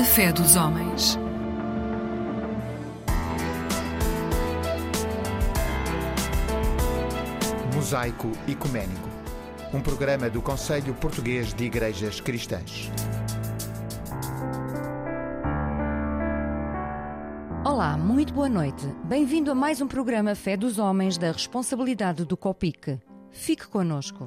A fé dos homens. Mosaico Ecuménico, um programa do Conselho Português de Igrejas Cristãs. Olá, muito boa noite. Bem-vindo a mais um programa Fé dos Homens da responsabilidade do COPIC. Fique conosco.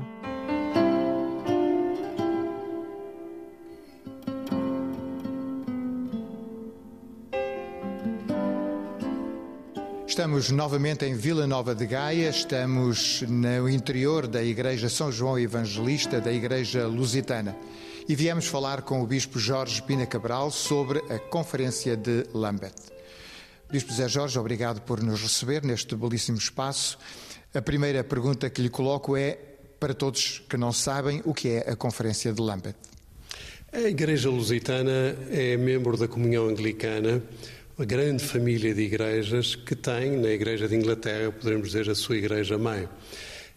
Estamos novamente em Vila Nova de Gaia, estamos no interior da Igreja São João Evangelista da Igreja Lusitana e viemos falar com o Bispo Jorge Pina Cabral sobre a Conferência de Lambeth. Bispo Zé Jorge, obrigado por nos receber neste belíssimo espaço. A primeira pergunta que lhe coloco é, para todos que não sabem, o que é a Conferência de Lambeth? A Igreja Lusitana é membro da Comunhão Anglicana uma grande família de igrejas que tem na Igreja de Inglaterra, poderemos dizer, a sua igreja-mãe.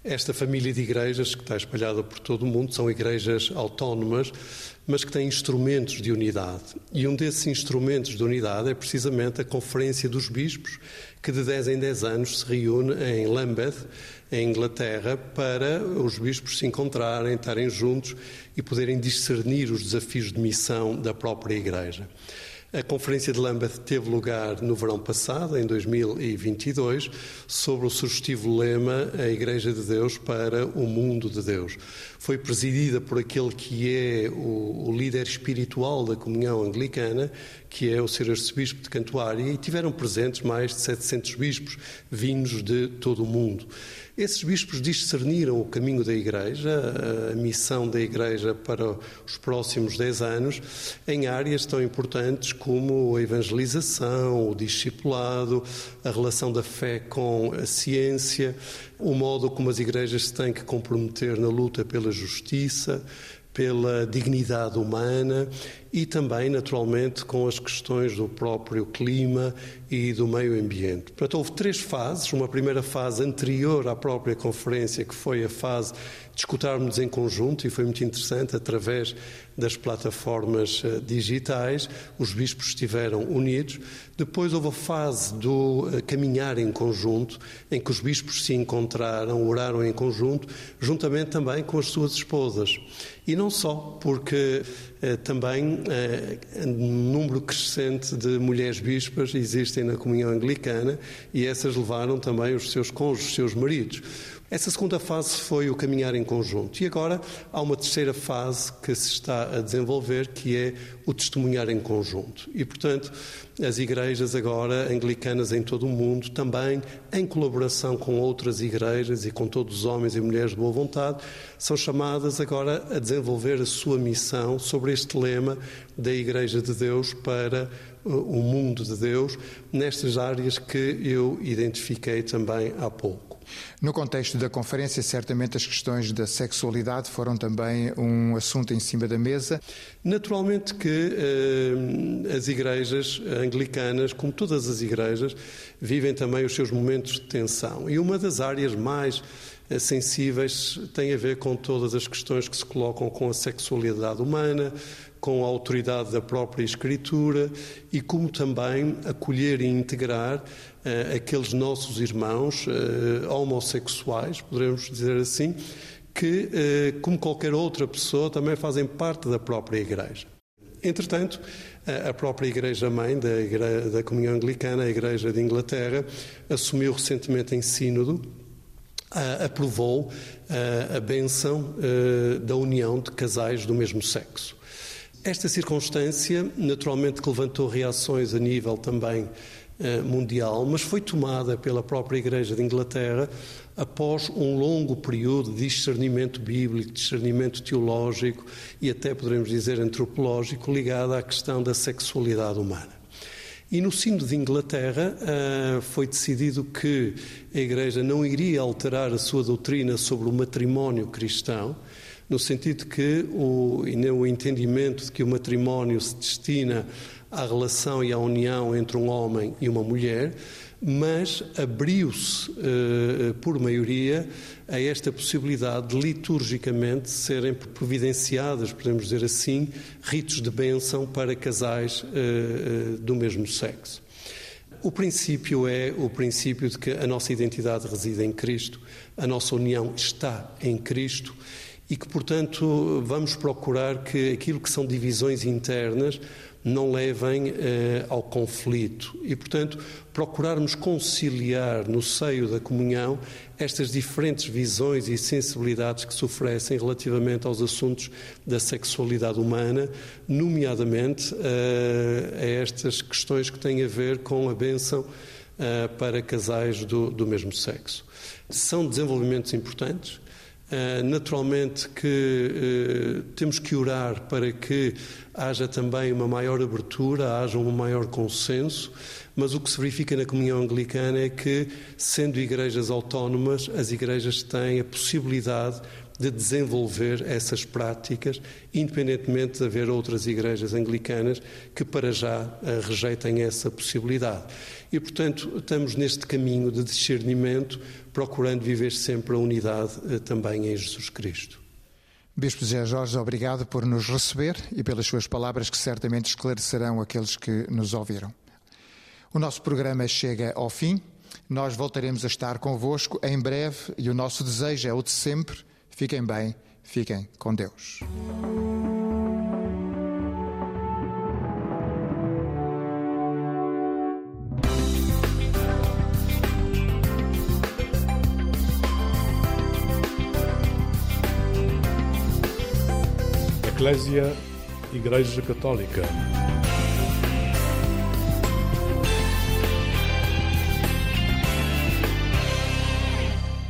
Esta família de igrejas, que está espalhada por todo o mundo, são igrejas autónomas, mas que têm instrumentos de unidade. E um desses instrumentos de unidade é precisamente a Conferência dos Bispos, que de 10 em 10 anos se reúne em Lambeth, em Inglaterra, para os bispos se encontrarem, estarem juntos e poderem discernir os desafios de missão da própria Igreja. A Conferência de Lambeth teve lugar no verão passado, em 2022, sobre o sugestivo lema A Igreja de Deus para o Mundo de Deus. Foi presidida por aquele que é o, o líder espiritual da comunhão anglicana, que é o Sr. Arcebispo de Cantuária, e tiveram presentes mais de 700 bispos vindos de todo o mundo. Esses bispos discerniram o caminho da Igreja, a missão da Igreja para os próximos 10 anos, em áreas tão importantes como a evangelização, o discipulado, a relação da fé com a ciência, o modo como as igrejas se têm que comprometer na luta pela justiça, pela dignidade humana e também, naturalmente, com as questões do próprio clima e do meio ambiente. Portanto, houve três fases. Uma primeira fase anterior à própria conferência, que foi a fase de escutarmos em conjunto, e foi muito interessante, através das plataformas eh, digitais, os bispos estiveram unidos. Depois houve a fase do eh, caminhar em conjunto, em que os bispos se encontraram, oraram em conjunto, juntamente também com as suas esposas. E não só, porque eh, também eh, um número crescente de mulheres bispas existem na comunhão anglicana e essas levaram também os seus cônjuges, os seus maridos. Essa segunda fase foi o caminhar em conjunto. E agora há uma terceira fase que se está a desenvolver, que é o testemunhar em conjunto. E, portanto, as igrejas agora anglicanas em todo o mundo, também em colaboração com outras igrejas e com todos os homens e mulheres de boa vontade, são chamadas agora a desenvolver a sua missão sobre este lema da Igreja de Deus para o mundo de Deus, nestas áreas que eu identifiquei também há pouco. No contexto da conferência, certamente as questões da sexualidade foram também um assunto em cima da mesa. Naturalmente que eh, as igrejas anglicanas, como todas as igrejas, vivem também os seus momentos de tensão. E uma das áreas mais eh, sensíveis tem a ver com todas as questões que se colocam com a sexualidade humana, com a autoridade da própria Escritura e como também acolher e integrar uh, aqueles nossos irmãos uh, homossexuais, poderemos dizer assim, que, uh, como qualquer outra pessoa, também fazem parte da própria Igreja. Entretanto, a própria Igreja-mãe da, Igreja, da Comunhão Anglicana, a Igreja de Inglaterra, assumiu recentemente em Sínodo aprovou a benção da união de casais do mesmo sexo. Esta circunstância, naturalmente, que levantou reações a nível também eh, mundial, mas foi tomada pela própria Igreja de Inglaterra após um longo período de discernimento bíblico, discernimento teológico e até poderemos dizer antropológico ligado à questão da sexualidade humana. E no sino de Inglaterra eh, foi decidido que a Igreja não iria alterar a sua doutrina sobre o matrimónio cristão, no sentido que o, o entendimento de que o matrimónio se destina à relação e à união entre um homem e uma mulher, mas abriu-se eh, por maioria a esta possibilidade de liturgicamente serem providenciadas, podemos dizer assim, ritos de bênção para casais eh, eh, do mesmo sexo. O princípio é o princípio de que a nossa identidade reside em Cristo, a nossa união está em Cristo e que, portanto, vamos procurar que aquilo que são divisões internas não levem eh, ao conflito e, portanto, procurarmos conciliar no seio da comunhão estas diferentes visões e sensibilidades que se oferecem relativamente aos assuntos da sexualidade humana, nomeadamente eh, a estas questões que têm a ver com a bênção eh, para casais do, do mesmo sexo. São desenvolvimentos importantes naturalmente que uh, temos que orar para que haja também uma maior abertura, haja um maior consenso, mas o que se verifica na comunhão anglicana é que, sendo igrejas autónomas, as igrejas têm a possibilidade de desenvolver essas práticas, independentemente de haver outras igrejas anglicanas que para já uh, rejeitem essa possibilidade. E, portanto, estamos neste caminho de discernimento procurando viver sempre a unidade eh, também em Jesus Cristo. Bispo José Jorge, obrigado por nos receber e pelas suas palavras que certamente esclarecerão aqueles que nos ouviram. O nosso programa chega ao fim. Nós voltaremos a estar convosco em breve e o nosso desejo é o de sempre. Fiquem bem, fiquem com Deus. Eclésia Igreja Católica.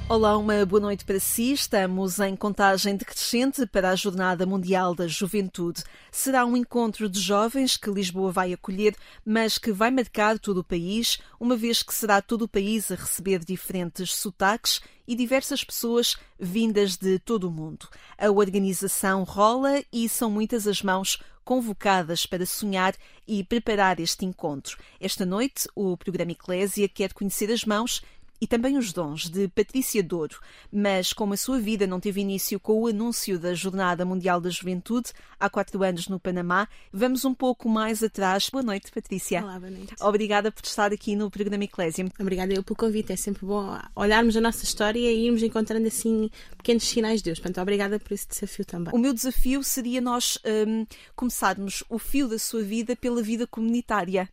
Olá, uma boa noite para si. Estamos em contagem decrescente para a Jornada Mundial da Juventude. Será um encontro de jovens que Lisboa vai acolher, mas que vai marcar todo o país, uma vez que será todo o país a receber diferentes sotaques e diversas pessoas vindas de todo o mundo. A organização rola e são muitas as mãos convocadas para sonhar e preparar este encontro. Esta noite, o programa Eclésia quer conhecer as mãos e também os dons de Patrícia Douro, mas como a sua vida não teve início com o anúncio da Jornada Mundial da Juventude, há quatro anos no Panamá, vamos um pouco mais atrás. Boa noite, Patrícia. Olá, boa noite. Obrigada por estar aqui no programa Eclésia. Obrigada eu pelo convite, é sempre bom olharmos a nossa história e irmos encontrando assim pequenos sinais de Deus. Portanto, obrigada por esse desafio também. O meu desafio seria nós um, começarmos o fio da sua vida pela vida comunitária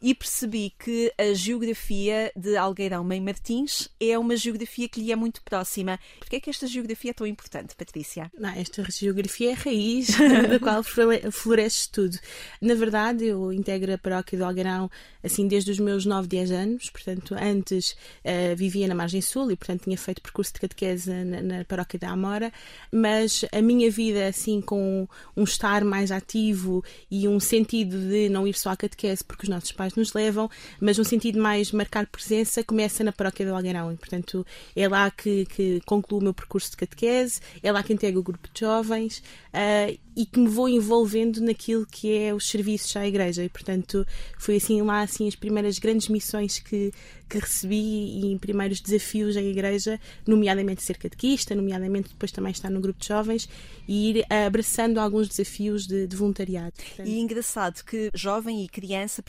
e percebi que a geografia de Algueirão Mãe Martins é uma geografia que lhe é muito próxima. Porquê é que esta geografia é tão importante, Patrícia? Não, esta geografia é a raiz da qual floresce tudo. Na verdade, eu integro a paróquia de Algueirão assim desde os meus 9, 10 anos, portanto, antes uh, vivia na margem sul e, portanto, tinha feito percurso de catequese na, na paróquia da Amora, mas a minha vida, assim, com um estar mais ativo e um sentido de não ir só à catequese porque os nossos pais nos levam, mas um sentido mais marcar presença, começa na paróquia de Algueirão e, portanto, é lá que, que concluo o meu percurso de catequese, é lá que integro o grupo de jovens uh, e que me vou envolvendo naquilo que é os serviços à igreja e, portanto, foi assim lá assim as primeiras grandes missões que, que recebi e primeiros desafios à igreja, nomeadamente ser catequista, nomeadamente depois também estar no grupo de jovens e ir abraçando alguns desafios de, de voluntariado. Portanto... E é engraçado que jovem e criança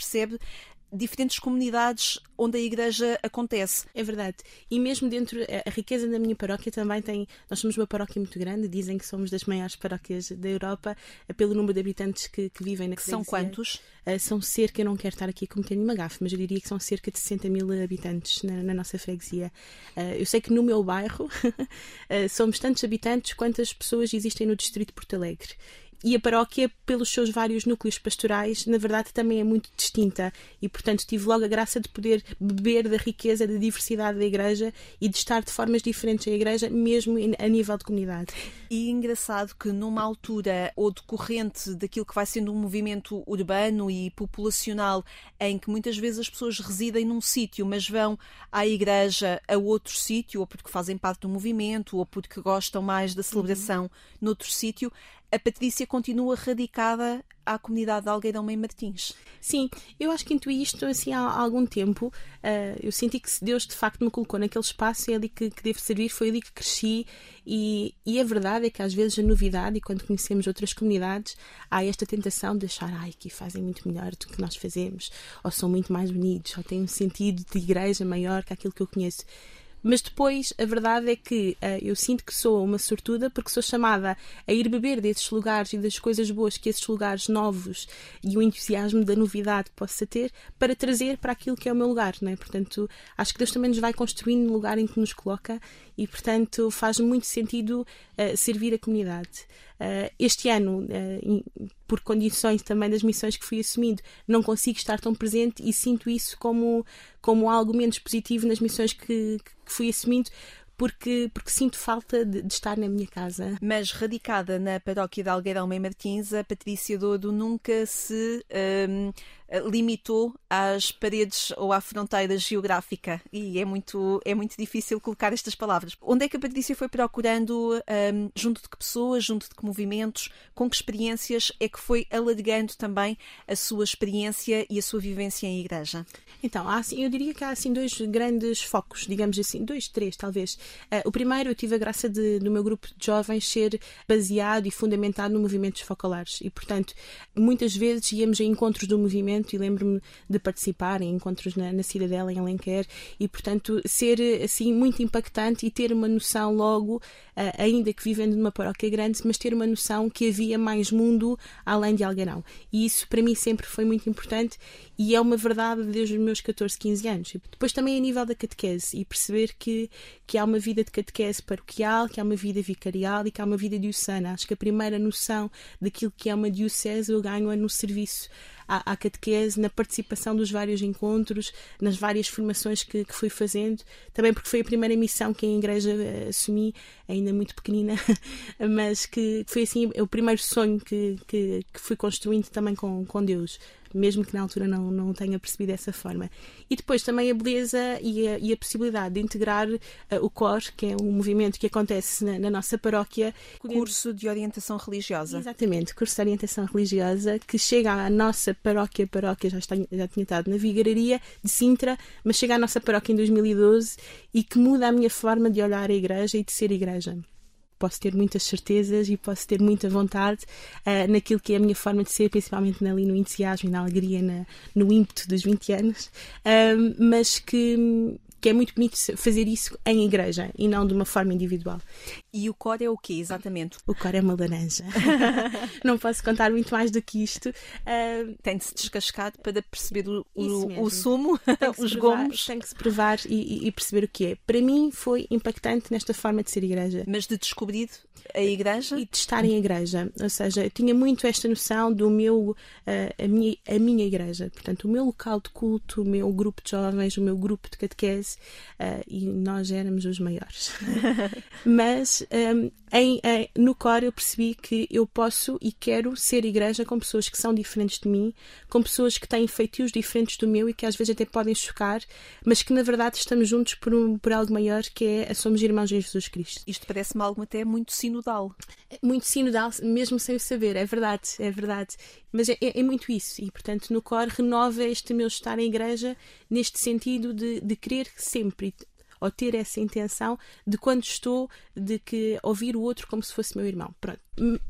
diferentes comunidades onde a igreja acontece. É verdade. E mesmo dentro, a riqueza da minha paróquia também tem. Nós somos uma paróquia muito grande, dizem que somos das maiores paróquias da Europa, eh, pelo número de habitantes que, que vivem na. São quantos? Uh, são cerca, eu não quero estar aqui cometendo nenhuma gafe, mas eu diria que são cerca de 60 mil habitantes na, na nossa freguesia. Uh, eu sei que no meu bairro somos tantos habitantes quantas pessoas existem no distrito de Porto Alegre e a paróquia, pelos seus vários núcleos pastorais, na verdade também é muito distinta e, portanto, tive logo a graça de poder beber da riqueza, da diversidade da igreja e de estar de formas diferentes à igreja, mesmo a nível de comunidade. E engraçado que numa altura ou decorrente daquilo que vai sendo um movimento urbano e populacional, em que muitas vezes as pessoas residem num sítio, mas vão à igreja a outro sítio, ou porque fazem parte do movimento, ou porque gostam mais da celebração uhum. noutro sítio, a Patrícia continua radicada à comunidade de Algueirão Mãe Martins. Sim, eu acho que intuí isto assim há, algum tempo. Uh, eu senti que Deus de facto me colocou naquele espaço, é ali que, que devo servir, foi ali que cresci. E, e a verdade é que às vezes a novidade, e quando conhecemos outras comunidades, há esta tentação de achar ai, que fazem muito melhor do que nós fazemos, ou são muito mais bonitos, ou têm um sentido de igreja maior que aquilo que eu conheço. Mas depois, a verdade é que uh, eu sinto que sou uma sortuda porque sou chamada a ir beber desses lugares e das coisas boas que esses lugares novos e o entusiasmo da novidade possa ter para trazer para aquilo que é o meu lugar, não é? Portanto, acho que Deus também nos vai construindo no lugar em que nos coloca e, portanto, faz muito sentido uh, servir a comunidade. Uh, este ano, uh, por condições também das missões que fui assumindo, não consigo estar tão presente e sinto isso como, como algo menos positivo nas missões que, que fui assumindo, porque, porque sinto falta de, de, estar na minha casa. Mas radicada na paróquia de Algueirão Mãe Martins, a Patrícia Dodo nunca se um, limitou às paredes ou à fronteira geográfica e é muito, é muito difícil colocar estas palavras. Onde é que a Patrícia foi procurando, um, junto de que pessoas, junto de que movimentos, com que experiências é que foi alargando também a sua experiência e a sua vivência em igreja? Então, há, assim, eu diria que há assim dois grandes focos, digamos assim, dois, três talvez. Uh, o primeiro, eu tive a graça de, do meu grupo de jovens ser baseado e fundamentado no movimentos focalares e, portanto, muitas vezes íamos a encontros do movimento e lembro-me de participar em encontros na, na Cidadela, em Alenquer e, portanto, ser assim muito impactante e ter uma noção logo, uh, ainda que vivendo numa paróquia grande, mas ter uma noção que havia mais mundo além de Algarão. E isso para mim sempre foi muito importante e é uma verdade desde os meus 14, 15 anos. E depois também a nível da catequese e perceber que, que há uma vida de catequese paroquial, que há uma vida vicarial e que há uma vida diocesana. Acho que a primeira noção daquilo que é uma diocese eu ganho é no serviço à, à catequese, na participação dos vários encontros, nas várias formações que, que fui fazendo, também porque foi a primeira missão que a igreja uh, assumi, ainda muito pequenina, mas que foi assim o primeiro sonho que, que, que fui construindo também com, com Deus mesmo que na altura não, não tenha percebido dessa forma. E depois também a beleza e a, e a possibilidade de integrar uh, o COR, que é um movimento que acontece na, na nossa paróquia. Curso de orientação religiosa. Exatamente, curso de orientação religiosa, que chega à nossa paróquia, paróquia já, está, já tinha estado na Vigararia de Sintra, mas chega à nossa paróquia em 2012 e que muda a minha forma de olhar a igreja e de ser igreja posso ter muitas certezas e posso ter muita vontade uh, naquilo que é a minha forma de ser, principalmente ali no entusiasmo e na alegria, na, no ímpeto dos 20 anos, uh, mas que, que é muito bonito fazer isso em igreja e não de uma forma individual. E o cor é o quê, exatamente? O cor é uma laranja. não posso contar muito mais do que isto. Uh, tem de se descascar para perceber o, o, o sumo, os provar, gomos. Tem que se provar e, e, perceber o que é. Para mim foi impactante nesta forma de ser igreja. Mas de descobrir a igreja? E de estar em igreja. Ou seja, eu tinha muito esta noção do meu, uh, a, minha, a minha igreja. Portanto, o meu local de culto, o meu grupo de jovens, o meu grupo de catequese uh, e nós éramos os maiores. Mas um, em, em, no core eu percebi que eu posso e quero ser igreja com pessoas que são diferentes de mim, com pessoas que têm feitios diferentes do meu e que às vezes até podem chocar, mas que na verdade estamos juntos por, um, por algo maior que é somos irmãos em Jesus Cristo. Isto parece-me algo até muito sinodal. Muito sinodal, mesmo sem o saber, é verdade, é verdade. Mas é, é, é muito isso, e portanto no core renova este meu estar em igreja neste sentido de, de querer sempre ou ter essa intenção de quando estou de que ouvir o outro como se fosse meu irmão. Pronto.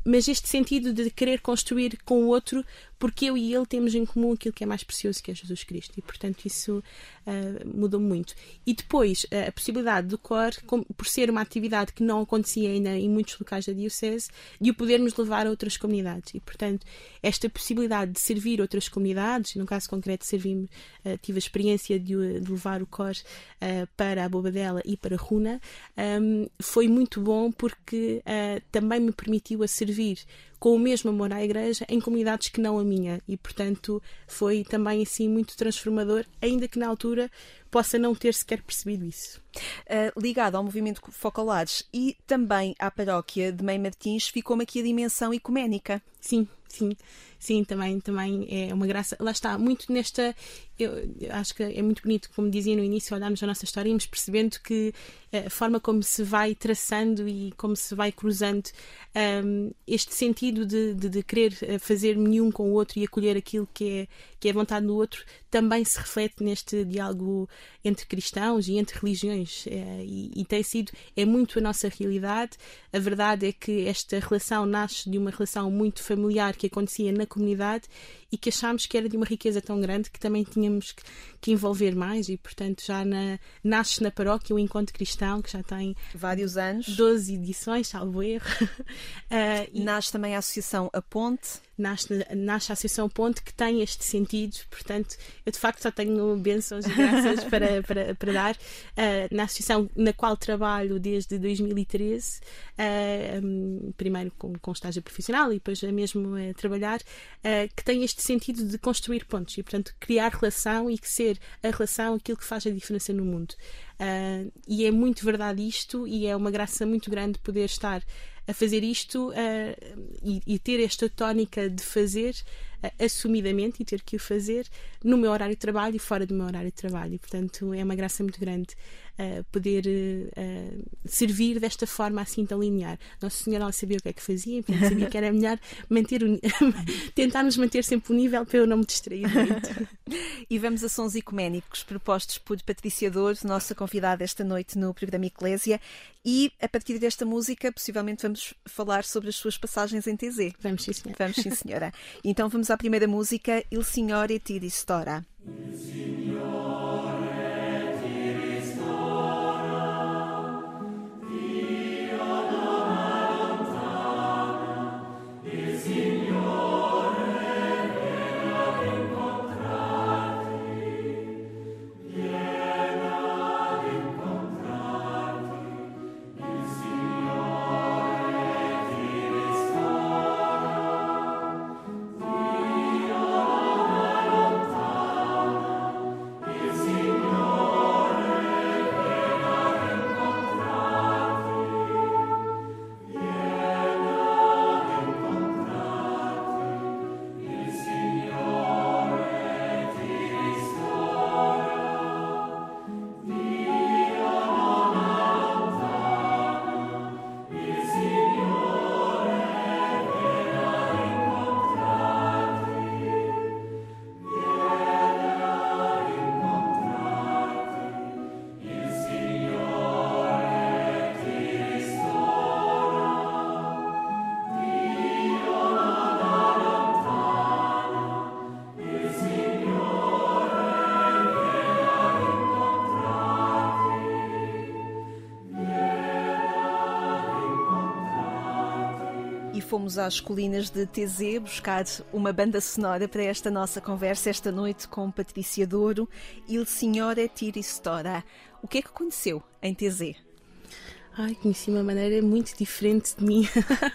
Mas este sentido de querer construir com o outro porque eu e ele temos em comum aquilo que é mais precioso, que é Jesus Cristo. E, portanto, isso uh, mudou muito. E depois, uh, a possibilidade do COR, com, por ser uma atividade que não acontecia ainda em muitos locais da Diocese, de o podermos levar a outras comunidades. E, portanto, esta possibilidade de servir outras comunidades, no caso concreto, servimos, uh, tive a experiência de, de levar o COR para a Bobadela e para a Runa, um, foi muito bom porque também me permitiu a servir com o mesmo amor à igreja em comunidades que não a minha e portanto foi também assim muito transformador ainda que na altura possa não ter sequer percebido isso. Uh, ligado ao movimento Focalares e também à paróquia de Mãe Martins, ficou-me aqui a dimensão ecuménica. Sim, Sim, sim, também, também é uma graça. Lá está, muito nesta. Eu, acho que é muito bonito, como dizia no início, olharmos a nossa história e irmos percebendo que eh, a forma como se vai traçando e como se vai cruzando um, este sentido de, de, de, querer eh, fazer nenhum com o outro e acolher aquilo que é, que é vontade do outro também se reflete neste diálogo entre cristãos e entre religiões é, e, e, tem sido, é muito a nossa realidade. A verdade é que esta relação nasce de uma relação muito familiar que acontecia na comunidade e que achámos que era de uma riqueza tão grande que também tínhamos que, que envolver mais e, portanto, já na, nasce na paróquia o Encontro Cristão, que já tem vários anos. 12 edições, salvo erro. uh, e nasce também a Associação A Ponte. nasce, nasce a Associação Ponte que tem este sentido, portanto, eu de facto só tenho bênçãos e graças para, para, para dar. Uh, na associação na qual trabalho desde 2013, uh, um, primeiro com, com estágio profissional e depois mesmo a trabalhar, que tem este sentido de construir pontos e, portanto, criar relação e que ser a relação aquilo que faz a diferença no mundo. Uh, e é muito verdade isto, e é uma graça muito grande poder estar a fazer isto uh, e, e, ter esta tónica de fazer uh, assumidamente e ter que o fazer no meu horário de trabalho e fora do meu horário de trabalho. Portanto, é uma graça muito grande uh, poder servir desta forma assim tão linear. Nossa Senhora ela sabia o que é que fazia, portanto, sabia que era melhor manter tentarmos manter sempre o nível para eu não me distrair muito. e vamos a sons ecuménicos propostos por Patrícia Dor, nossa convidada esta noite no programa Eclésia. E a partir desta música, possivelmente vamos falar sobre as suas passagens em TZ. Vamos, sim, senhora. Vamos, sim, senhora. então vamos à primeira música, Il Signore ti ristora. Il Signore fomos às colinas de TZ buscar uma banda sonora para esta nossa conversa esta noite com Patrícia Douro. Il Signore Tiri Stora. O que é que aconteceu em TZ? Ai, conheci uma maneira muito diferente de mim.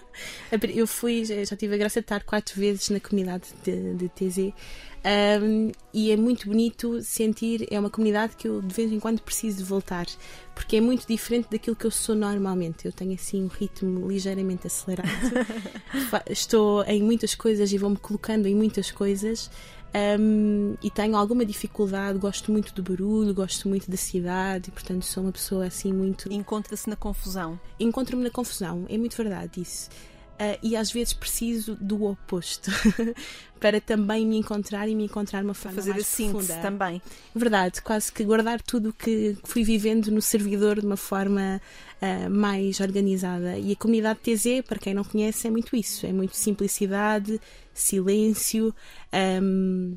eu fui, já tive a graça de estar quatro vezes na comunidade de, de TZ um, e é muito bonito sentir, é uma comunidade que eu de vez em quando preciso voltar, porque é muito diferente daquilo que eu sou normalmente. Eu tenho assim um ritmo ligeiramente acelerado, estou em muitas coisas e vou-me colocando em muitas coisas. Um, e tenho alguma dificuldade, gosto muito do barulho, gosto muito da cidade e, portanto, sou uma pessoa assim muito. Encontra-se na confusão. Encontro-me na confusão, é muito verdade isso. Uh, e às vezes preciso do oposto para também me encontrar e me encontrar uma forma fazer mais a síntese profunda. também verdade quase que guardar tudo o que fui vivendo no servidor de uma forma uh, mais organizada e a comunidade TZ para quem não conhece é muito isso é muito simplicidade silêncio um,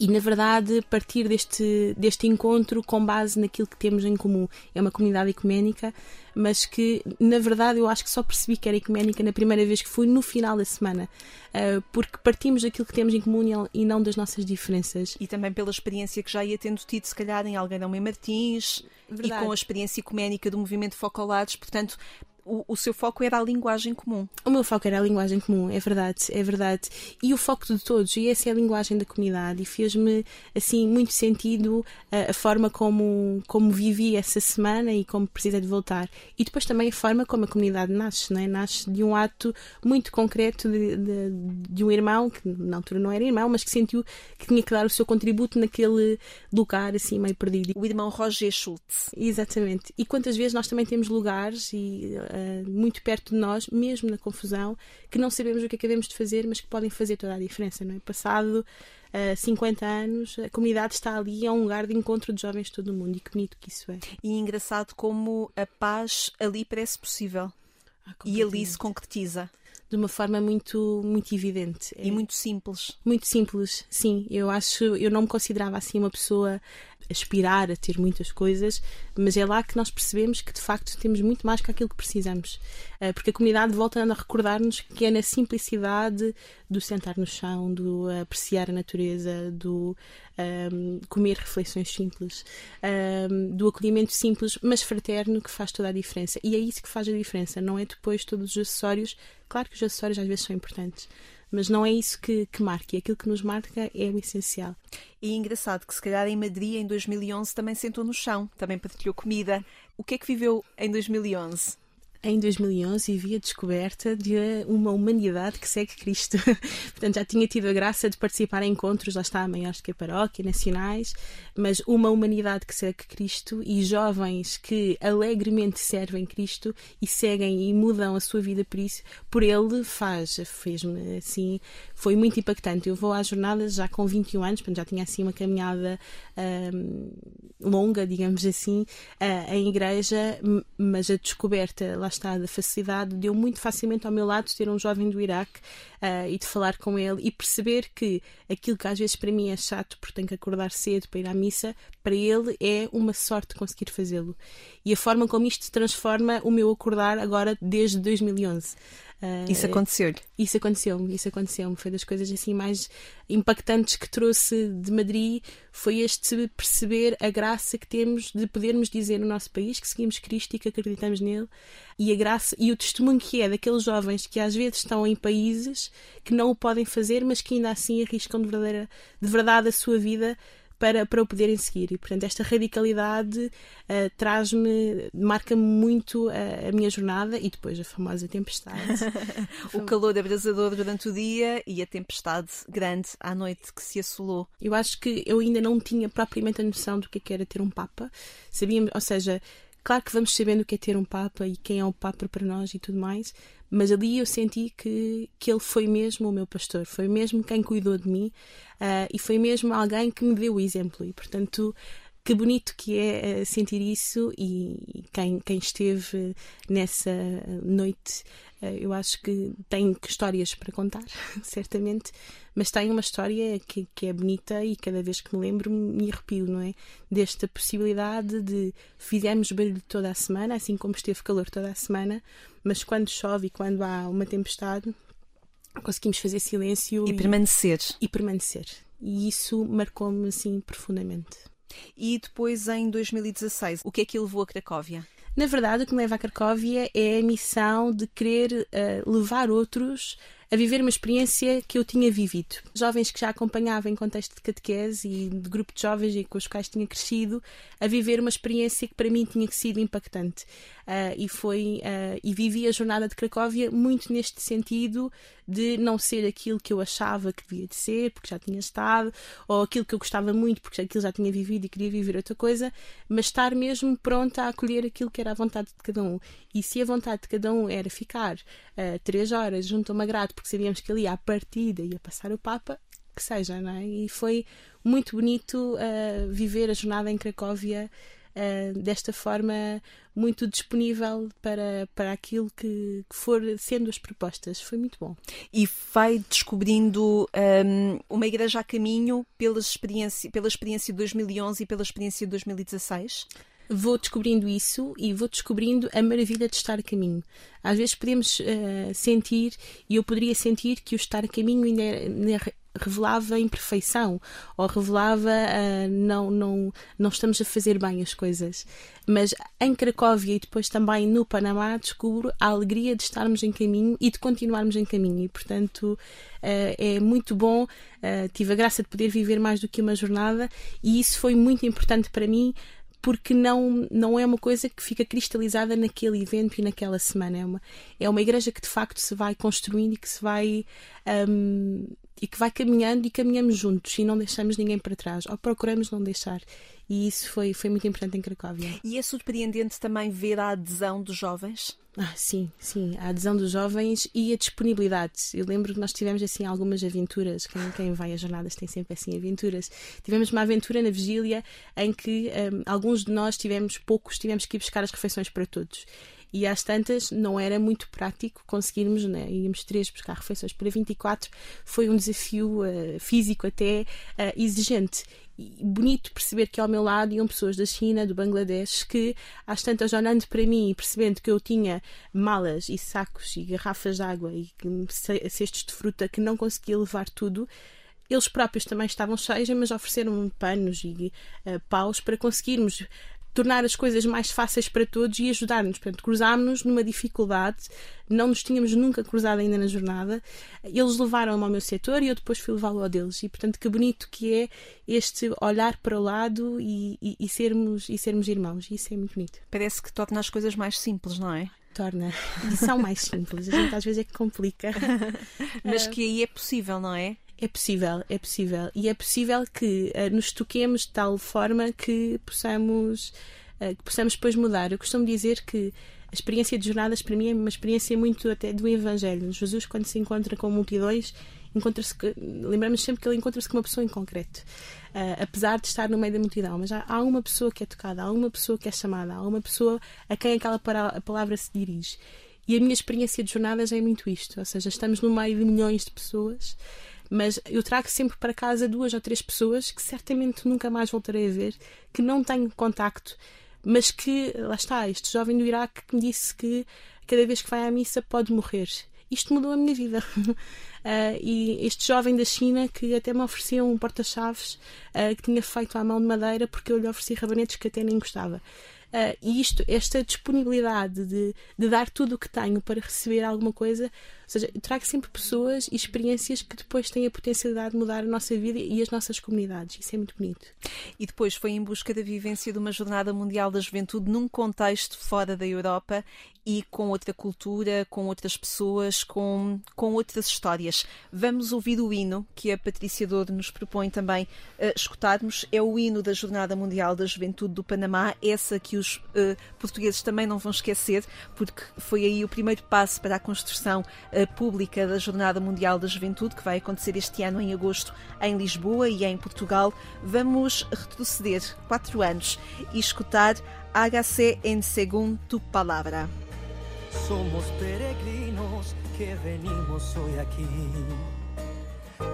e na verdade partir deste, deste encontro com base naquilo que temos em comum. É uma comunidade ecuménica, mas que na verdade eu acho que só percebi que era ecuménica na primeira vez que fui no final da semana, uh, porque partimos daquilo que temos em comum e não das nossas diferenças. E também pela experiência que já ia tendo tido, se calhar, em Algarão e Martins, verdade. e com a experiência ecuménica do movimento Focolados, portanto o, o, seu foco era a linguagem comum. O meu foco era a linguagem comum, é verdade, é verdade. E o foco de todos, e essa é a linguagem da comunidade, e fez-me, assim, muito sentido a, a, forma como, como vivi essa semana e como precisei de voltar. E depois também a forma como a comunidade nasce, não é? Nasce de um ato muito concreto de, de, de um irmão, que na altura não era irmão, mas que sentiu que tinha que dar o seu contributo naquele lugar, assim, meio perdido. O irmão Roger Schultz. Exatamente. E quantas vezes nós também temos lugares e uh, muito perto de nós, mesmo na confusão, que não sabemos o que acabamos de fazer, mas que podem fazer toda a diferença, não é? Passado uh, 50 anos, a comunidade está ali, é um lugar de encontro de jovens de todo o mundo e que bonito que isso é. E engraçado como a paz ali parece possível. Ah, e ali se concretiza de uma forma muito muito evidente e é, muito simples muito simples sim eu acho eu não me considerava assim uma pessoa aspirar a ter muitas coisas, mas é lá que nós percebemos que de facto temos muito mais que aquilo que precisamos. Eh, porque a comunidade volta a recordar-nos que é na simplicidade do sentar no chão, do apreciar a natureza, do um, ehm, comer reflexões simples, um, ehm, do acolhimento simples, mas fraterno, que faz toda a diferença. E é isso que faz a diferença, não é depois todos os acessórios. Claro que os acessórios às vezes são importantes mas não é isso que, que marca, e aquilo que nos marca é o essencial. E é engraçado que se calhar em Madrid em 2011 também sentou no chão, também partilhou comida. O que é que viveu em 2011? Em 2011 vi a descoberta de uma humanidade que segue Cristo. Portanto, já tinha tido a graça de participar em encontros, lá está, maiores que a paróquia, nacionais, mas uma humanidade que segue Cristo e jovens que alegremente servem Cristo e seguem e mudam a sua vida por isso, por ele faz, fez-me assim, foi muito impactante. Eu vou às jornadas já com 21 anos, portanto, já tinha assim uma caminhada um, longa, digamos assim, uh, em igreja, mas a descoberta, lá está, da facilidade, deu muito facilmente ao meu lado ter um jovem do Iraque uh, e de falar com ele e perceber que aquilo que às vezes para mim é chato porque tenho que acordar cedo para ir à missa, para ele é uma sorte conseguir fazê-lo. E a forma como isto transforma o meu acordar agora desde 2011. Uh, isso aconteceu-lhe? Isso aconteceu-me, isso aconteceu-me. Foi das coisas assim mais impactantes que trouxe de Madrid, foi este perceber a graça que temos de podermos dizer no nosso país que seguimos Cristo e que acreditamos nele, e a graça e o testemunho que é daqueles jovens que às vezes estão em países que não o podem fazer, mas que ainda assim arriscam de, verdadeira, de verdade a sua vida para, para o poderem seguir. E, portanto, esta radicalidade uh, traz-me, marca-me muito a, a, minha jornada e depois a famosa tempestade. o calor abrasador durante o dia e a tempestade grande à noite que se assolou. Eu acho que eu ainda não tinha propriamente a noção do que, é que era ter um Papa. Sabíamos, ou seja, claro que vamos sabendo o que é ter um Papa e quem é o Papa para nós e tudo mais, mas ali eu senti que, que ele foi mesmo o meu pastor, foi mesmo quem cuidou de mim uh, e foi mesmo alguém que me deu o exemplo. E, portanto, que bonito que é uh, sentir isso e quem, quem esteve nessa noite eh, eu acho que tem histórias para contar, certamente, mas tem uma história que, que é bonita e cada vez que me lembro me arrepio, não é? Desta possibilidade de fizermos barulho toda a semana, assim como esteve calor toda a semana, mas quando chove e quando há uma tempestade, conseguimos fazer silêncio e, e permanecer. E permanecer. E isso marcou-me assim profundamente. E depois em 2016, o que é que levou a Cracóvia? Na verdade, o que me leva a Cracóvia é a missão de querer uh, levar outros a viver uma experiência que eu tinha vivido. Jovens que já acompanhava em contexto de catequese e de grupo de jovens e com os quais tinha crescido, a viver uma experiência que para mim tinha sido impactante. Uh, e foi uh, e vivi a jornada de Cracóvia muito neste sentido de não ser aquilo que eu achava que devia de ser, porque já tinha estado, ou aquilo que eu gostava muito, porque aquilo já tinha vivido e queria viver outra coisa, mas estar mesmo pronta a acolher aquilo que era a vontade de cada um. E se a vontade de cada um era ficar uh, três horas junto a uma grade, porque sabíamos que ali à partida ia passar o Papa, que seja, não é? E foi muito bonito viver a jornada em Cracóvia uh, desta forma muito disponível para, para aquilo que, que, for sendo as propostas. Foi muito bom. E vai descobrindo um, uma igreja a caminho pela experiência, pela experiência de 2011 e pela experiência de 2016? vou descobrindo isso e vou descobrindo a maravilha de estar a caminho. Às vezes podemos uh, sentir, e eu poderia sentir, que o estar a caminho ainda, era, revelava imperfeição ou revelava uh, não, não, não estamos a fazer bem as coisas. Mas em Cracóvia e depois também no Panamá descubro a alegria de estarmos em caminho e de continuarmos em caminho. E, portanto, uh, é muito bom. Uh, tive a graça de poder viver mais do que uma jornada e isso foi muito importante para mim porque não, não é uma coisa que fica cristalizada naquele evento e naquela semana. É uma, é uma igreja que de facto se vai construindo e que se vai. Um, e que vai caminhando e caminhamos juntos e não deixamos ninguém para trás, ou procuramos não deixar. E isso foi, foi muito importante em Cracóvia. E é surpreendente também ver a adesão dos jovens? Ah, sim, sim, a adesão dos jovens e a disponibilidade. Eu lembro que nós tivemos assim algumas aventuras, quem, quem vai às jornadas tem sempre assim aventuras. Tivemos uma aventura na vigília em que um, alguns de nós tivemos, poucos, tivemos que ir buscar as refeições para todos e às tantas não era muito prático conseguirmos, né? íamos três buscar refeições para 24, foi um desafio uh, físico até uh, exigente bonito perceber que ao meu lado iam pessoas da China, do Bangladesh, que às tantas olhando para mim e percebendo que eu tinha malas e sacos e garrafas de água e cestos de fruta que não conseguia levar tudo, eles próprios também estavam cheios, mas ofereceram panos e uh, paus para conseguirmos tornar as coisas mais fáceis para todos e ajudar-nos. Portanto, cruzámos-nos numa dificuldade, não nos tínhamos nunca cruzado ainda na jornada. Eles levaram-me ao meu setor e eu depois fui levá-lo ao deles. E, portanto, que bonito que é este olhar para o lado e, e, e, sermos, e sermos irmãos. Isso é muito bonito. Parece que torna as coisas mais simples, não é? Torna. E são mais simples. A gente às vezes é que complica. Mas que aí é possível, não é? É possível, é possível. E é possível que uh, nos toquemos de tal forma que possamos, uh, que possamos depois mudar. Eu costumo dizer que a experiência de jornadas para mim é uma experiência muito até do Evangelho. Jesus, quando se encontra com multidões, encontra-se lembramos sempre que ele encontra-se com uma pessoa em concreto. Uh, apesar de estar no meio da multidão, mas há, há, uma pessoa que é tocada, há uma pessoa que é chamada, há uma pessoa a quem aquela para, palavra se dirige. E a minha experiência de jornadas é muito isto, ou seja, estamos no meio de milhões de pessoas mas eu trago sempre para casa duas ou três pessoas que certamente nunca mais voltarei a ver, que não tenho contacto, mas que, lá está, este jovem do Iraque que me disse que cada vez que vai à missa pode morrer. Isto mudou a minha vida. uh, e este jovem da China que até me ofereceu um porta-chaves uh, que tinha feito à mão de madeira porque eu lhe ofereci rabanetes que até nem gostava. Uh, e isto, esta disponibilidade de, de dar tudo o que tenho para receber alguma coisa, seja, trago sempre pessoas e experiências que depois têm a potencialidade de mudar a nossa vida e as nossas comunidades. Isso é muito bonito. E depois foi em busca da vivência de uma Jornada Mundial da Juventude num contexto fora da Europa e com outra cultura, com outras pessoas, com, com outras histórias. Vamos ouvir o hino que a Patrícia Douro nos propõe também uh, escutarmos. É o hino da Jornada Mundial da Juventude do Panamá, essa que os uh, portugueses também não vão esquecer, porque foi aí o primeiro passo para a construção uh, pública da Jornada Mundial da Juventude, que vai acontecer este ano em agosto em Lisboa e em Portugal. Vamos retroceder quatro anos e escutar Hágase en según tu palabra. Somos peregrinos que venimos hoy aquí,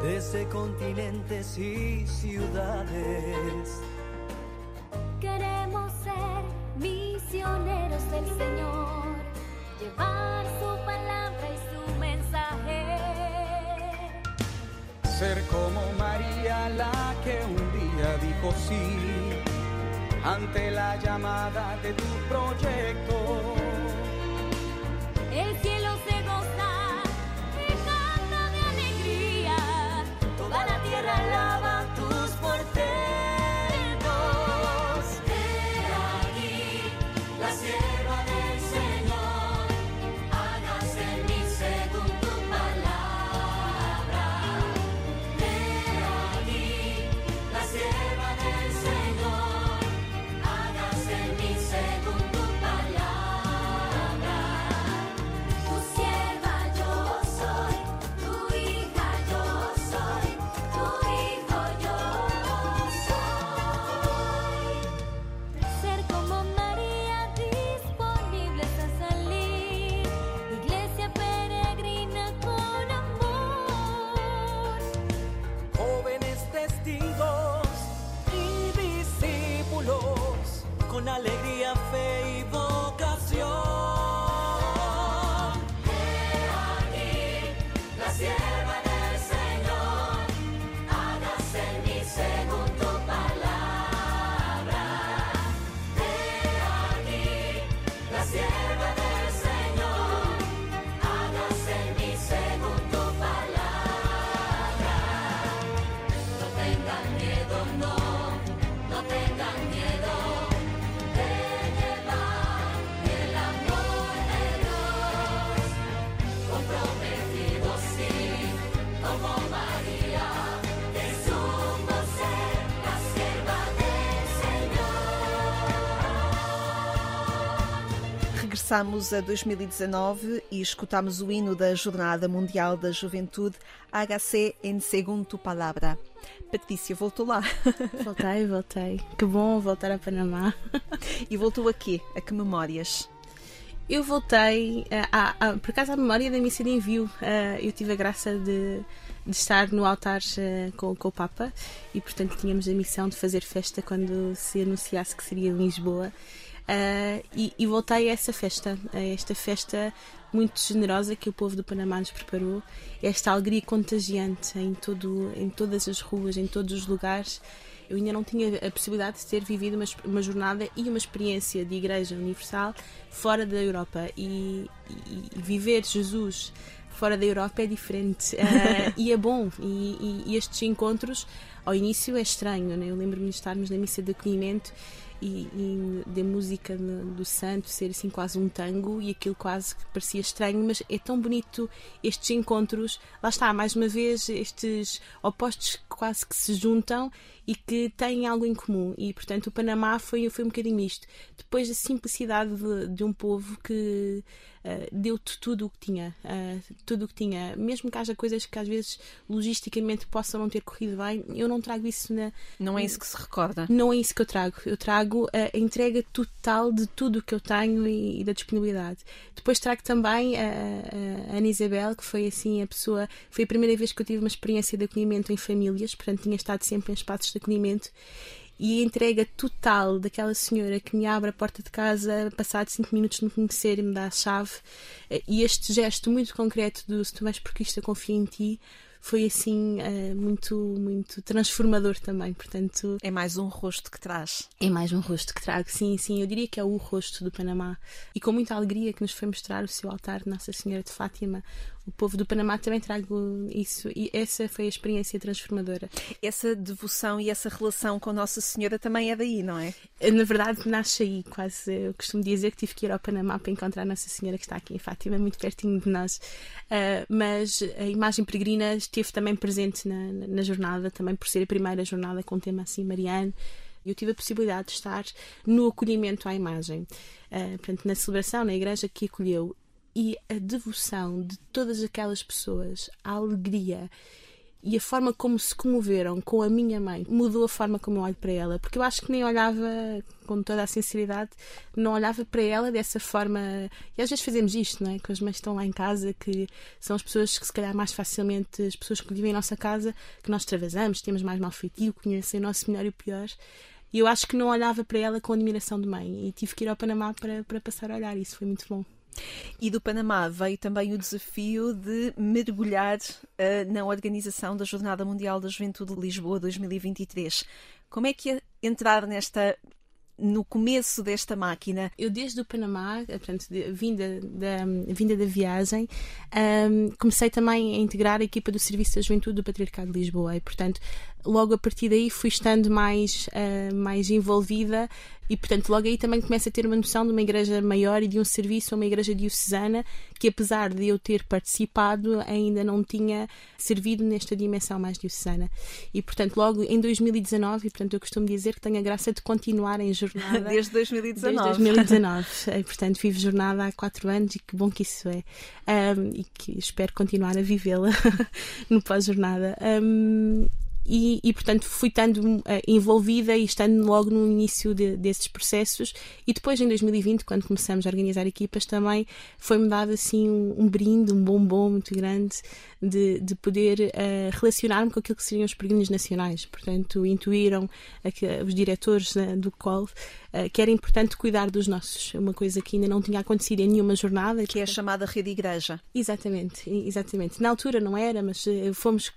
desde continentes y ciudades. Queremos ser misioneros del Señor, llevar su mensaje. Ser como María la que un día dijo sí ante la llamada de tu proyecto el cielo Regressamos a 2019 e escutamos o hino da Jornada Mundial da Juventude, HC em Segundo Palavra. Patrícia, voltou lá. Voltei, voltei. Que bom voltar a Panamá. E voltou a quê? A que memórias? Eu voltei, a, a, por acaso, à memória da missa de envio. Uh, eu tive a graça de, de estar no altar uh, com, com, o Papa e, portanto, tínhamos a missão de fazer festa quando se anunciasse que seria em Lisboa. Uh, e, e, voltei a essa festa, a esta festa muito generosa que o povo do Panamá nos preparou, esta alegria contagiante em, todo, em todas as ruas, em todos os lugares. Eu ainda não tinha a possibilidade de ter vivido uma, uma jornada e uma experiência de Igreja Universal fora da Europa e, e, e viver Jesus fora da Europa é diferente uh, e é bom. E, e, estes encontros, ao início, é estranho. Né? Eu lembro-me de estarmos na missa de acolhimento e, e da música do santo ser assim quase um tango e aquilo quase que parecia estranho, mas é tão bonito estes encontros. Lá está, mais uma vez, estes opostos quase que se juntam e que têm algo em comum. E, portanto, o Panamá foi, foi um bocadinho isto. Depois da simplicidade de, de um povo que uh, deu-te tudo o que tinha. Uh, tudo o que tinha. Mesmo que haja coisas que às vezes logisticamente possam não ter corrido bem, eu não trago isso na. Não é isso que se recorda? Não é isso que eu trago. Eu trago a entrega total de tudo o que eu tenho e, e da disponibilidade. Depois trago também a, a, a Ana Isabel, que foi assim a pessoa. Foi a primeira vez que eu tive uma experiência de acolhimento em famílias, portanto tinha estado sempre em espaços de acolhimento e a entrega total daquela senhora que me abre a porta de casa, passado cinco minutos de me conhecer e me dá a chave, eh, e este gesto muito concreto do se tu vais porque isto eu confio em ti, foi assim uh, muito muito transformador também. Portanto é mais um rosto que traz. é mais um rosto que trago sim sim. Eu diria que é o rosto do Panamá. E com muita alegria que nos foi mostrar o seu altar de Nossa Senhora de Fátima o povo do Panamá também trago isso e essa foi a experiência transformadora. Essa devoção e essa relação com Nossa Senhora também é daí, não é? Na verdade, nasce aí, quase. Eu costumo dizer que tive que ir ao Panamá para encontrar Nossa Senhora que está aqui em Fátima, muito pertinho de nós. Uh, mas a imagem peregrina esteve também presente na, na jornada, também por ser a primeira jornada com o tema assim mariano eu tive a possibilidade de estar no acolhimento à imagem. Uh, portanto, na celebração, na igreja que acolheu e a devoção de todas aquelas pessoas, a alegria e a forma como se comoveram com a minha mãe mudou a forma como eu olho para ela, porque eu acho que nem olhava com toda a sinceridade, não olhava para ela dessa forma. E às vezes fazemos isto, não é? Que as mães estão lá em casa, que são as pessoas que se calhar mais facilmente, as pessoas que vivem em nossa casa, que nós extravasamos, temos mais mal feitio, conhecem o nosso melhor e o pior. E eu acho que não olhava para ela com admiração de mãe e tive que ir ao Panamá para, para passar a olhar. Isso foi muito bom. E do Panamá veio também o desafio de mergulhar uh, na organização da Jornada Mundial da Juventude de Lisboa 2023. Como é que é entrar nesta no começo desta máquina? Eu desde o Panamá, portanto, de, vinda, da, vinda da viagem, um, comecei também a integrar a equipa do Serviço da Juventude do Patriarcado de Lisboa e, portanto, logo a partir daí fui estando mais, uh, mais envolvida e, portanto, logo aí também começo a ter uma noção de uma igreja maior e de um serviço, uma igreja diocesana, que apesar de eu ter participado, ainda não tinha servido nesta dimensão mais diocesana. E, portanto, logo em 2019, e, portanto, eu costumo dizer que tenho a graça de continuar em jornada. Desde 2019. Desde 2019. e, portanto, vivo jornada há quatro anos e que bom que isso é. Um, e que espero continuar a vivê-la no pós-jornada. Um, e, e, portanto fui estando uh, envolvida e estando logo no início de, desses processos. E depois em 2020 quando começamos a organizar equipas também foi-me dado assim um, um, brinde, um bombom muito grande de, de poder uh, relacionar-me com aquilo que seriam os peregrinos nacionais. Portanto intuíram os diretores uh, do COL que era importante cuidar dos nossos. Uma coisa que ainda não tinha acontecido em nenhuma jornada que portanto... é a chamada rede igreja. Exatamente, exatamente. Na altura não era, mas fomos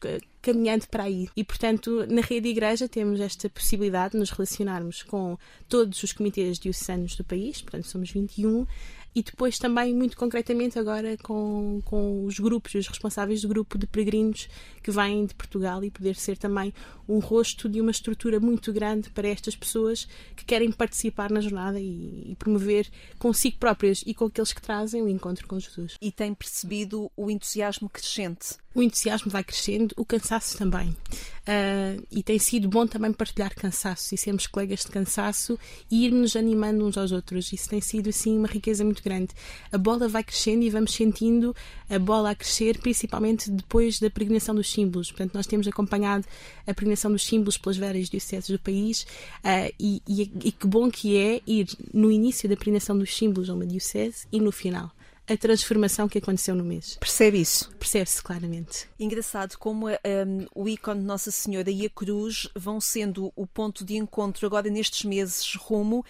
caminhando para aí. E, portanto, na rede igreja temos esta possibilidade de nos relacionarmos com todos os comitês diocesanos do país, portanto, somos 21, e depois também, muito concretamente, agora com, com os grupos, os responsáveis do grupo de peregrinos que vêm de Portugal e poder ser também um rosto de uma estrutura muito grande para estas pessoas que querem participar na jornada e, e promover consigo próprias e com aqueles que trazem o encontro com Jesus. E tem percebido o entusiasmo crescente? O entusiasmo vai crescendo, o cansaço também. Uh, e tem sido bom também partilhar cansaço e sermos colegas de cansaço e ir-nos animando uns aos outros. Isso tem sido, assim, uma riqueza muito grande. A bola vai crescendo e vamos sentindo a bola a crescer, principalmente depois da pregnação dos símbolos. Portanto, nós temos acompanhado a pregnação dos símbolos pelas várias dioceses do país uh, e, e, e que bom que é ir no início da pregnação dos símbolos a uma diocese e no final a transformação que aconteceu no mês. Percebe isso? Percebe-se claramente. Engraçado como um, o ícone de Nossa Senhora e a cruz vão sendo o ponto de encontro agora nestes meses rumo.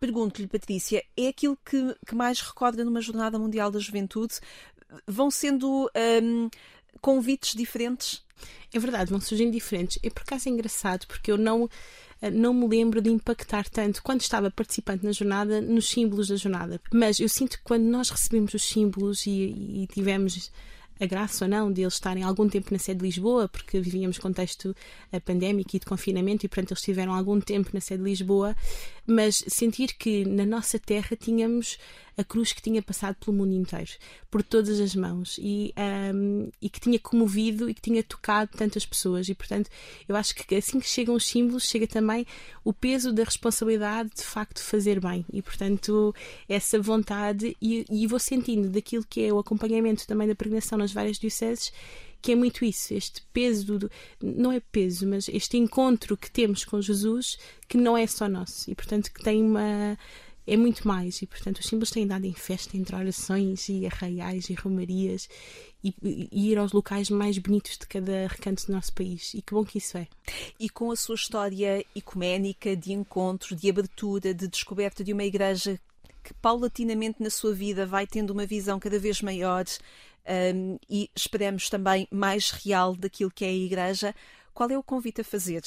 Pergunto-lhe, Patrícia, é aquilo que, que, mais recorda numa Jornada Mundial da Juventude? Vão sendo um, convites diferentes? É verdade, vão surgindo diferentes. É por acaso é engraçado, porque eu não não me lembro de impactar tanto quando estava participante na jornada nos símbolos da jornada. Mas eu sinto que quando nós recebemos os símbolos e, e tivemos a graça ou não de eles estarem algum tempo na sede de Lisboa, porque vivíamos contexto eh, pandémico e de confinamento e, portanto, eles tiveram algum tempo na sede de Lisboa, mas sentir que na nossa terra tínhamos a cruz que tinha passado pelo mundo inteiro, por todas as mãos, e, um, e que tinha comovido e que tinha tocado tantas pessoas. E, portanto, eu acho que assim que chegam os símbolos, chega também o peso da responsabilidade de facto fazer bem. E, portanto, essa vontade, e, e vou sentindo daquilo que é o acompanhamento também da pregnação nas várias dioceses, que é muito isso, este peso, do, não é peso, mas este encontro que temos com Jesus, que não é só nosso e, portanto, que tem uma é muito mais. E, portanto, os símbolos têm dado em festa, entre orações e arraiais e romarias e, e, ir aos locais mais bonitos de cada recanto do nosso país. E que bom que isso é. E com a sua história ecuménica, de encontro, de abertura, de descoberta de uma igreja que paulatinamente na sua vida vai tendo uma visão cada vez maior um, e esperamos também mais real daquilo que é a igreja, qual é o convite a fazer?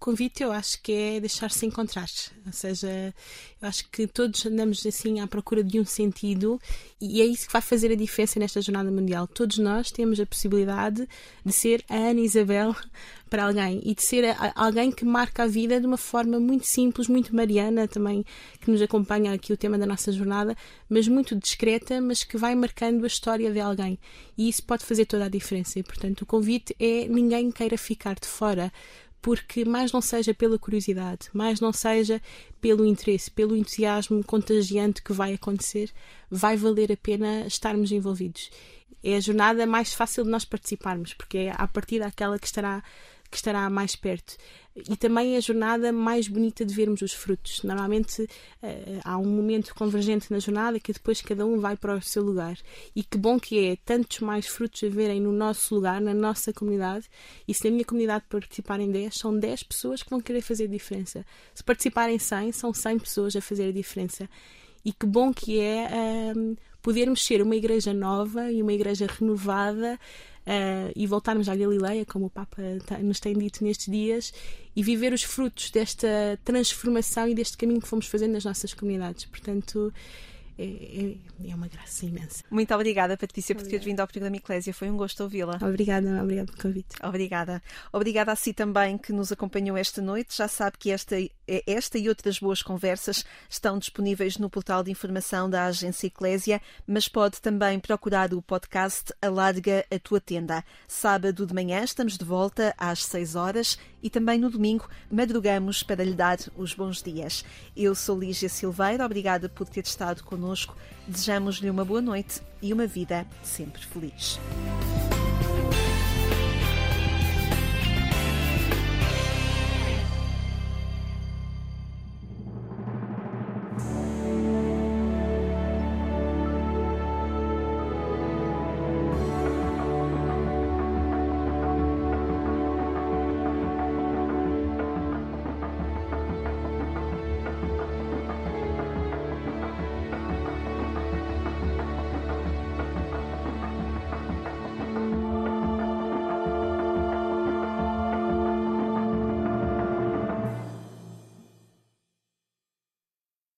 Convite eu acho que é deixar-se encontrar. Ou seja, eu acho que todos andamos assim à procura de um sentido e é isso que vai fazer a diferença nesta Jornada Mundial. Todos nós temos a possibilidade de ser a Ana Isabel para alguém e de ser alguém que marca a vida de uma forma muito simples, muito mariana também, que nos acompanha aqui o tema da nossa jornada, mas muito discreta, mas que vai marcando a história de alguém. E isso pode fazer toda a diferença. E, portanto, o convite é ninguém queira ficar de fora porque mais não seja pela curiosidade, mais não seja pelo interesse, pelo entusiasmo contagiante que vai acontecer, vai valer a pena estarmos envolvidos. É a jornada mais fácil de nós participarmos, porque é a partir daquela que estará que estará mais perto. E também a jornada mais bonita de vermos os frutos. Normalmente uh, há um momento convergente na jornada que depois cada um vai para o seu lugar. E que bom que é tantos mais frutos a verem no nosso lugar, na nossa comunidade. E se na minha comunidade participarem 10, são 10 pessoas que vão querer fazer diferença. Se participarem 100, são 100 pessoas a fazer a diferença. E que bom que é uh, podermos ser uma igreja nova e uma igreja renovada uh, e voltarmos à Galileia, como o Papa nos tem dito nestes dias, e viver os frutos desta transformação e deste caminho que fomos fazendo nas nossas comunidades. Portanto, é, é, é, uma graça imensa. Muito obrigada, Patrícia, por teres vindo ao programa Eclésia. Foi um gosto ouvi-la. Obrigada, obrigada pelo convite. Obrigada. Obrigada a si também que nos acompanhou esta noite. Já sabe que esta, esta e outras boas conversas estão disponíveis no portal de informação da Agência Eclésia, mas pode também procurar o podcast Alarga a Tua Tenda. Sábado de manhã estamos de volta às 6 horas e também no domingo madrugamos para lhe dar os bons dias. Eu sou Lígia Silveira, obrigada por ter estado connosco. Desejamos-lhe uma boa noite e uma vida sempre feliz.